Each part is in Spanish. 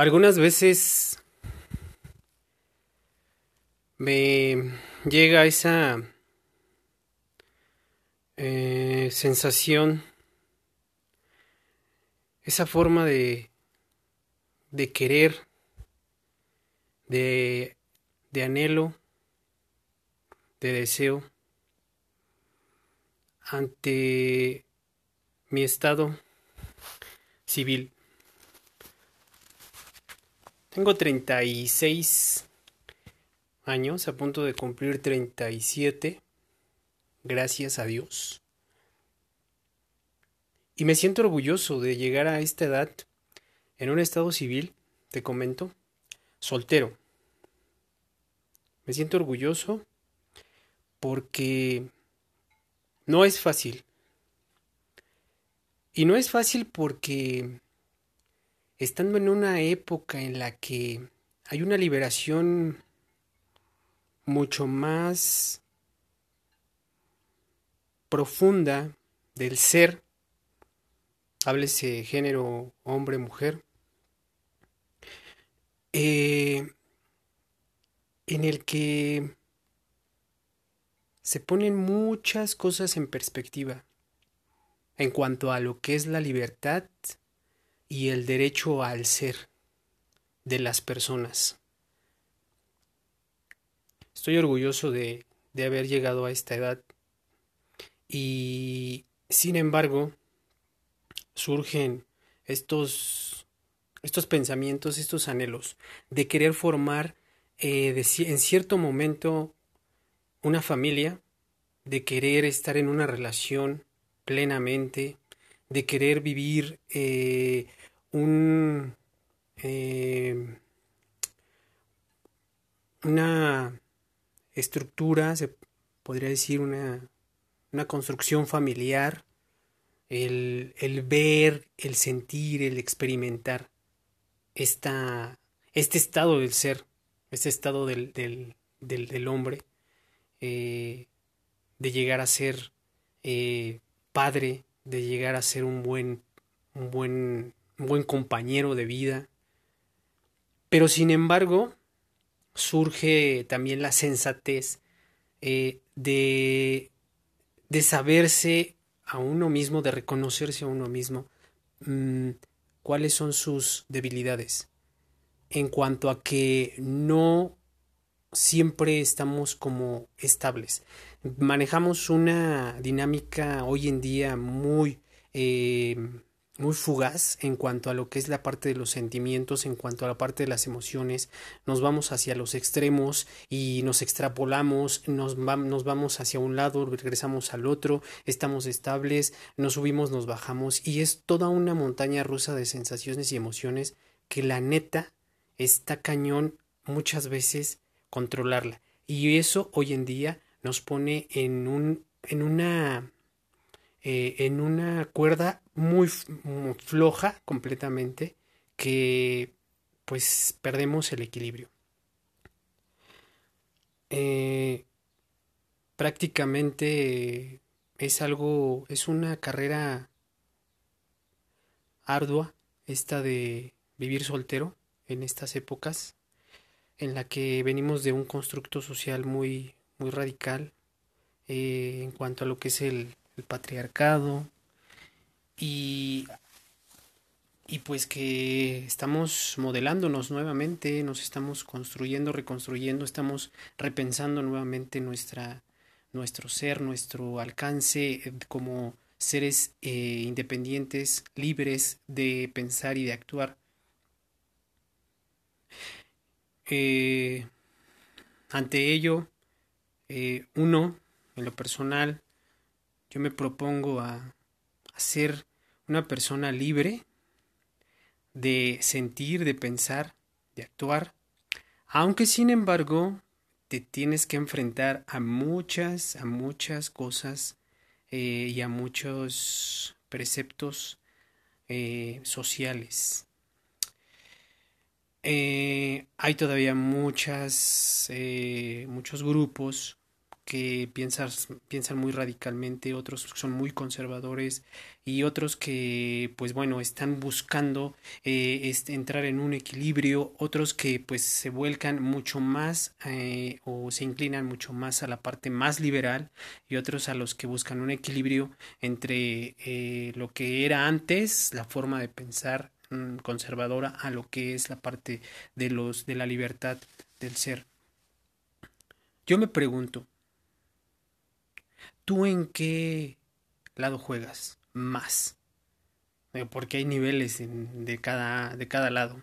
Algunas veces me llega esa eh, sensación, esa forma de, de querer, de, de anhelo, de deseo ante mi estado civil. Tengo 36 años, a punto de cumplir 37, gracias a Dios. Y me siento orgulloso de llegar a esta edad en un estado civil, te comento, soltero. Me siento orgulloso porque no es fácil. Y no es fácil porque estando en una época en la que hay una liberación mucho más profunda del ser, háblese género hombre-mujer, eh, en el que se ponen muchas cosas en perspectiva en cuanto a lo que es la libertad y el derecho al ser de las personas. Estoy orgulloso de, de haber llegado a esta edad y sin embargo surgen estos, estos pensamientos, estos anhelos de querer formar eh, en cierto momento una familia, de querer estar en una relación plenamente, de querer vivir eh, un, eh, una estructura, se podría decir una, una construcción familiar, el, el, ver, el sentir, el experimentar esta, este estado del ser, este estado del, del, del, del hombre, eh, de llegar a ser eh, padre, de llegar a ser un buen, un buen un buen compañero de vida. Pero sin embargo, surge también la sensatez eh, de, de saberse a uno mismo, de reconocerse a uno mismo, mmm, cuáles son sus debilidades. En cuanto a que no siempre estamos como estables. Manejamos una dinámica hoy en día muy eh, muy fugaz en cuanto a lo que es la parte de los sentimientos, en cuanto a la parte de las emociones, nos vamos hacia los extremos y nos extrapolamos, nos, nos vamos hacia un lado, regresamos al otro, estamos estables, nos subimos, nos bajamos. Y es toda una montaña rusa de sensaciones y emociones que la neta está cañón muchas veces controlarla. Y eso hoy en día nos pone en un en una eh, en una cuerda muy floja completamente que pues perdemos el equilibrio. Eh, prácticamente es algo, es una carrera ardua esta de vivir soltero en estas épocas en la que venimos de un constructo social muy muy radical eh, en cuanto a lo que es el el patriarcado y, y pues que estamos modelándonos nuevamente, nos estamos construyendo, reconstruyendo, estamos repensando nuevamente nuestra, nuestro ser, nuestro alcance eh, como seres eh, independientes, libres de pensar y de actuar. Eh, ante ello, uno, en lo personal, yo me propongo a, ser una persona libre de sentir, de pensar, de actuar, aunque sin embargo te tienes que enfrentar a muchas, a muchas cosas eh, y a muchos preceptos eh, sociales. Eh, hay todavía muchas, muchos grupos que piensan muy radicalmente, otros son muy conservadores y otros que pues bueno están buscando eh, entrar en un equilibrio, otros que pues se vuelcan mucho más eh, o se inclinan mucho más a la parte más liberal y otros a los que buscan un equilibrio entre eh, lo que era antes, la forma de pensar mm, conservadora a lo que es la parte de los de la libertad del ser. Yo me pregunto, ¿tú en qué lado juegas más? Eh, porque hay niveles de, cada, de cada lado.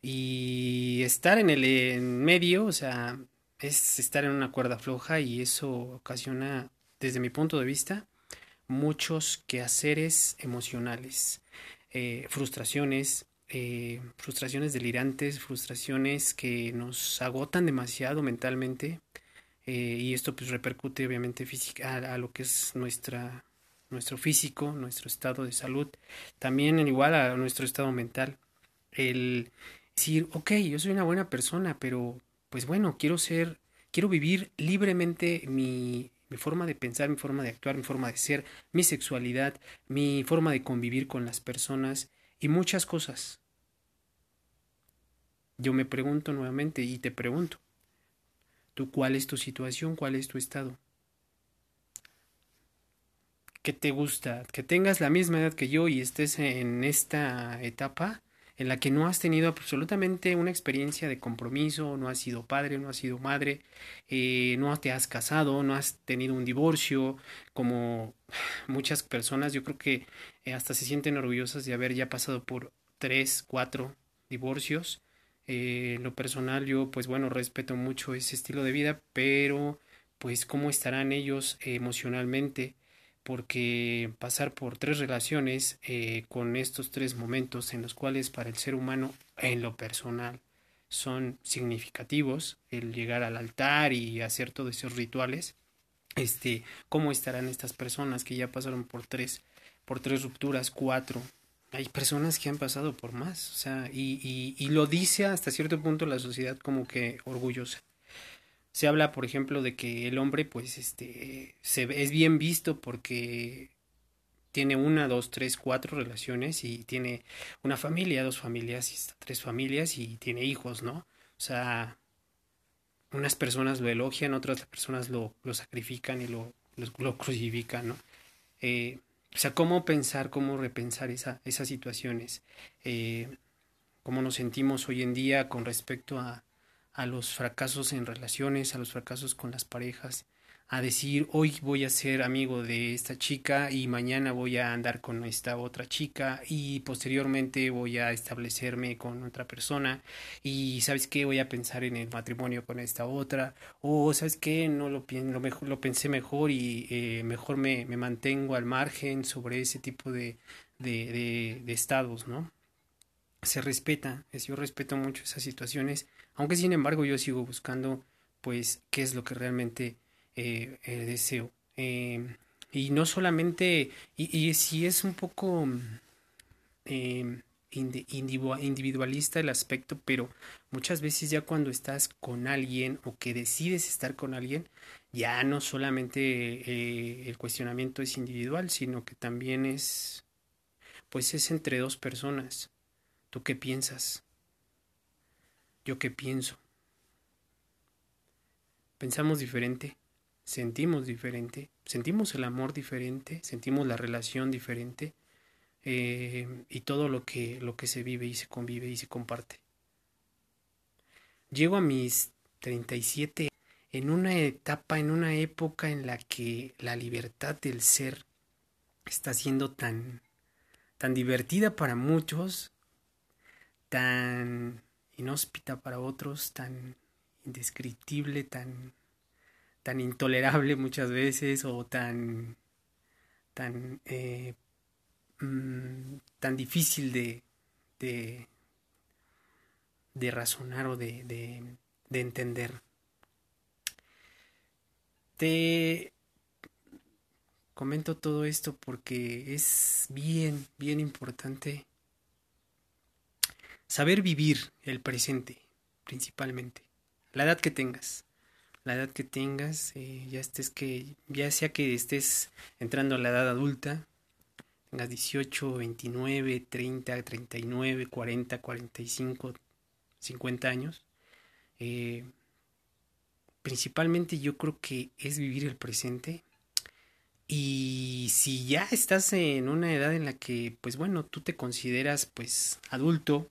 Y estar en el en medio, o sea, es estar en una cuerda floja y eso ocasiona, desde mi punto de vista, muchos quehaceres emocionales, eh, frustraciones, eh, frustraciones delirantes, frustraciones que nos agotan demasiado mentalmente eh, y esto pues repercute obviamente física, a, lo que es nuestra, nuestro físico, nuestro estado de salud, también igual a nuestro estado mental. El decir, ok, yo soy una buena persona, pero pues bueno, quiero ser, quiero vivir libremente mi, mi forma de pensar, mi forma de actuar, mi forma de ser, mi sexualidad, mi forma de convivir con las personas y muchas cosas. Yo me pregunto nuevamente y te pregunto, ¿Tú cuál es tu situación? ¿Cuál es tu estado? ¿Qué te gusta? Que tengas la misma edad que yo y estés en esta etapa en la que no has tenido absolutamente una experiencia de compromiso, no has sido padre, no has sido madre, eh, no te has casado, no has tenido un divorcio, como muchas personas, yo creo que eh, hasta se sienten orgullosas de haber ya pasado por tres, cuatro divorcios eh, lo personal yo pues bueno respeto mucho ese estilo de vida, pero pues cómo estarán ellos emocionalmente porque pasar por tres relaciones eh, con estos tres momentos en los cuales para el ser humano en lo personal son significativos el llegar al altar y hacer todos esos rituales este cómo estarán estas personas que ya pasaron por tres por tres rupturas cuatro hay personas que han pasado por más, o sea, y, y, lo dice hasta cierto punto la sociedad como que orgullosa. Se habla, por ejemplo, de que el hombre, pues, este, se, es bien visto porque tiene una, dos, tres, cuatro relaciones y tiene una familia, dos familias y tres familias y tiene hijos, ¿no? O sea, unas personas lo elogian, otras personas lo, lo sacrifican y lo, lo, crucifican, ¿no? Eh, o sea, cómo pensar, cómo repensar esa, esas situaciones, eh, cómo nos sentimos hoy en día con respecto a, a los fracasos en relaciones, a los fracasos con las parejas, a decir hoy voy a ser amigo de esta chica y mañana voy a andar con esta otra chica y posteriormente voy a establecerme con otra persona y sabes qué voy a pensar en el matrimonio con esta otra o sabes qué no lo, lo, mejor, lo pensé mejor y eh, mejor me, me, mantengo al margen sobre ese tipo de, de, de, de estados, ¿no? Se respeta, yo respeto mucho esas situaciones, aunque sin embargo yo sigo buscando pues qué es lo que realmente eh, el deseo. Em, y no solamente, y, si es un poco eh, individualista el aspecto, pero muchas veces ya cuando estás con alguien o que decides estar con alguien, ya no solamente eh, el cuestionamiento es individual, sino que también es, pues es entre dos personas. ¿Tú qué piensas? ¿Yo qué pienso? ¿Pensamos diferente? Sentimos diferente, sentimos el amor diferente, sentimos la relación diferente eh, y todo lo que, lo que se vive y se convive y se comparte. Llego a mis 37 en una etapa, en una época en la que la libertad del ser está siendo tan, tan divertida para muchos, tan inhóspita para otros, tan indescriptible, tan tan intolerable muchas veces o tan tan eh, mm, tan difícil de, de, de razonar o de, de, de entender. Te comento todo esto porque es bien bien importante saber vivir el presente principalmente. La edad que tengas la edad que tengas, eh, ya estés que, ya sea que estés entrando a la edad adulta, tengas 18, 29, 30, 39, 40, 45, 50 años, eh, principalmente yo creo que es vivir el presente. Y si ya estás en una edad en la que, pues bueno, tú te consideras pues adulto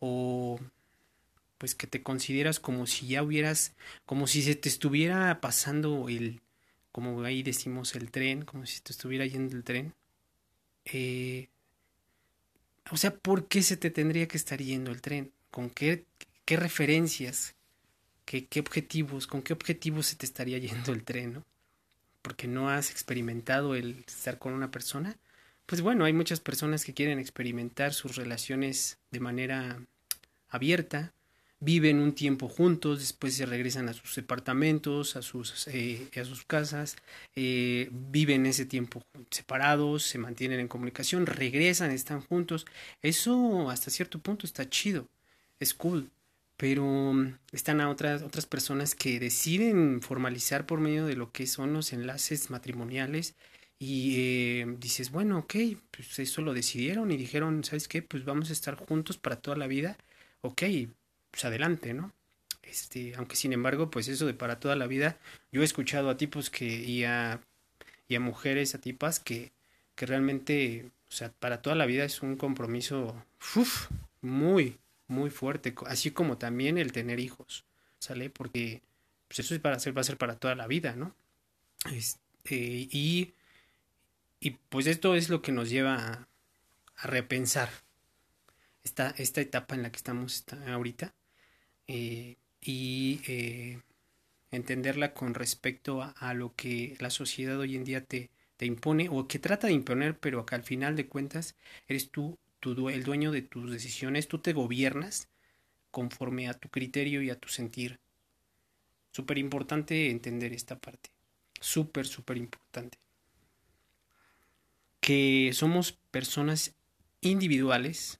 o pues que te consideras como si ya hubieras, como si se te estuviera pasando el, como ahí decimos, el tren, como si te estuviera yendo el tren. Eh, o sea, ¿por qué se te tendría que estar yendo el tren? ¿Con qué, qué referencias? ¿Qué, ¿Qué objetivos? ¿Con qué objetivos se te estaría yendo el tren? ¿no? Porque no has experimentado el estar con una persona. Pues bueno, hay muchas personas que quieren experimentar sus relaciones de manera abierta, viven un tiempo juntos, después se regresan a sus departamentos, a sus, eh, a sus casas, eh, viven ese tiempo separados, se mantienen en comunicación, regresan, están juntos. Eso hasta cierto punto está chido, es cool, pero mm, están a otras, otras personas que deciden formalizar por medio de lo que son los enlaces matrimoniales y eh, dices, bueno, ok, pues eso lo decidieron y dijeron, ¿sabes qué? Pues vamos a estar juntos para toda la vida. Ok, pues adelante, ¿no? Este, aunque sin embargo, pues eso de para toda la vida, yo he escuchado a tipos que, y a, y a mujeres, a tipas que, que realmente, o sea, para toda la vida es un compromiso muy, muy fuerte, así como también el tener hijos, ¿sale? Porque pues eso es para hacer, va a ser para toda la vida, ¿no? Este, y, y pues esto es lo que nos lleva a, a repensar esta, esta etapa en la que estamos ahorita eh, y eh, entenderla con respecto a, lo que la sociedad hoy en día te, te impone o que trata de imponer, pero que al final de cuentas eres tú, tú el dueño de tus decisiones, tú te gobiernas conforme a tu criterio y a tu sentir. Súper importante entender esta parte. Súper, súper importante. Que somos personas individuales,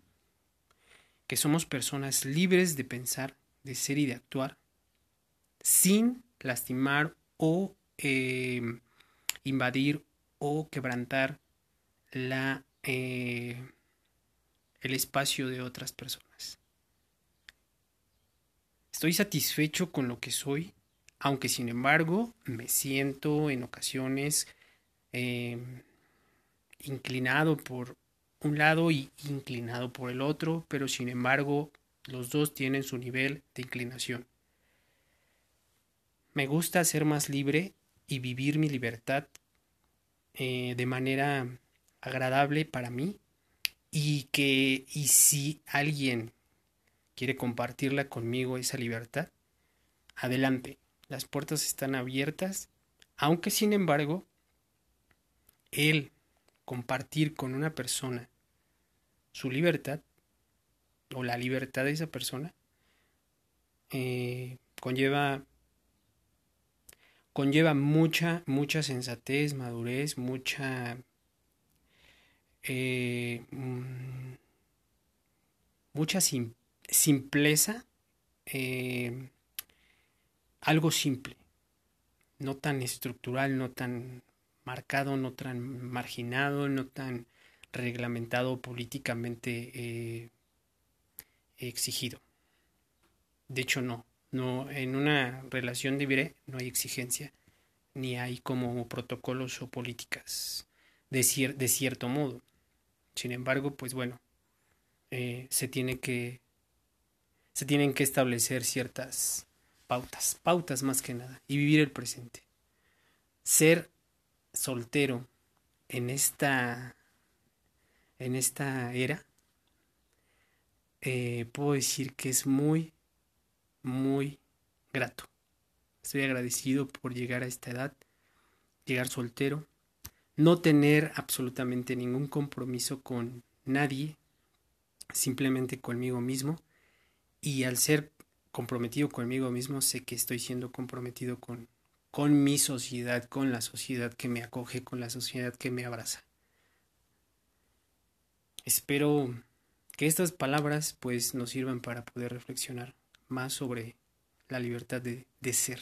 que somos personas libres de pensar, de ser y de actuar sin lastimar o em, invadir o quebrantar la, eh, el espacio de otras personas. Estoy satisfecho con lo que soy, aunque sin embargo me siento en ocasiones em, inclinado por un lado y inclinado por el otro, pero sin embargo los dos tienen su nivel de inclinación. Me gusta ser más libre y vivir mi libertad eh, de manera agradable para mí y que y si alguien quiere compartirla conmigo esa libertad, adelante, las puertas están abiertas, aunque sin embargo el compartir con una persona su libertad o la libertad de esa persona eh, conlleva conlleva mucha mucha sensatez madurez mucha eh, mm, mucha simpleza eh, algo simple no tan estructural no tan marcado no tan marginado no tan reglamentado políticamente exigido. De hecho, no. No, en una relación de viré no hay exigencia, ni hay como protocolos o políticas de, de cierto modo. Sin embargo, pues bueno, eh, se tiene que se tienen que establecer ciertas pautas, pautas más que nada, y vivir el presente. Ser soltero en esta en esta era eh, puedo decir que es muy, muy grato. Estoy agradecido por llegar a esta edad, llegar soltero, no tener absolutamente ningún compromiso con nadie, simplemente conmigo mismo. Y al ser comprometido conmigo mismo, sé que estoy siendo comprometido con, con mi sociedad, con la sociedad que me acoge, con la sociedad que me abraza. Espero que estas palabras pues nos sirvan para poder reflexionar más sobre la libertad de, de ser.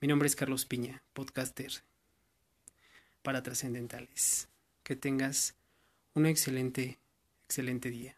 Mi nombre es Carlos Piña, podcaster para trascendentales. Que tengas un excelente, excelente día.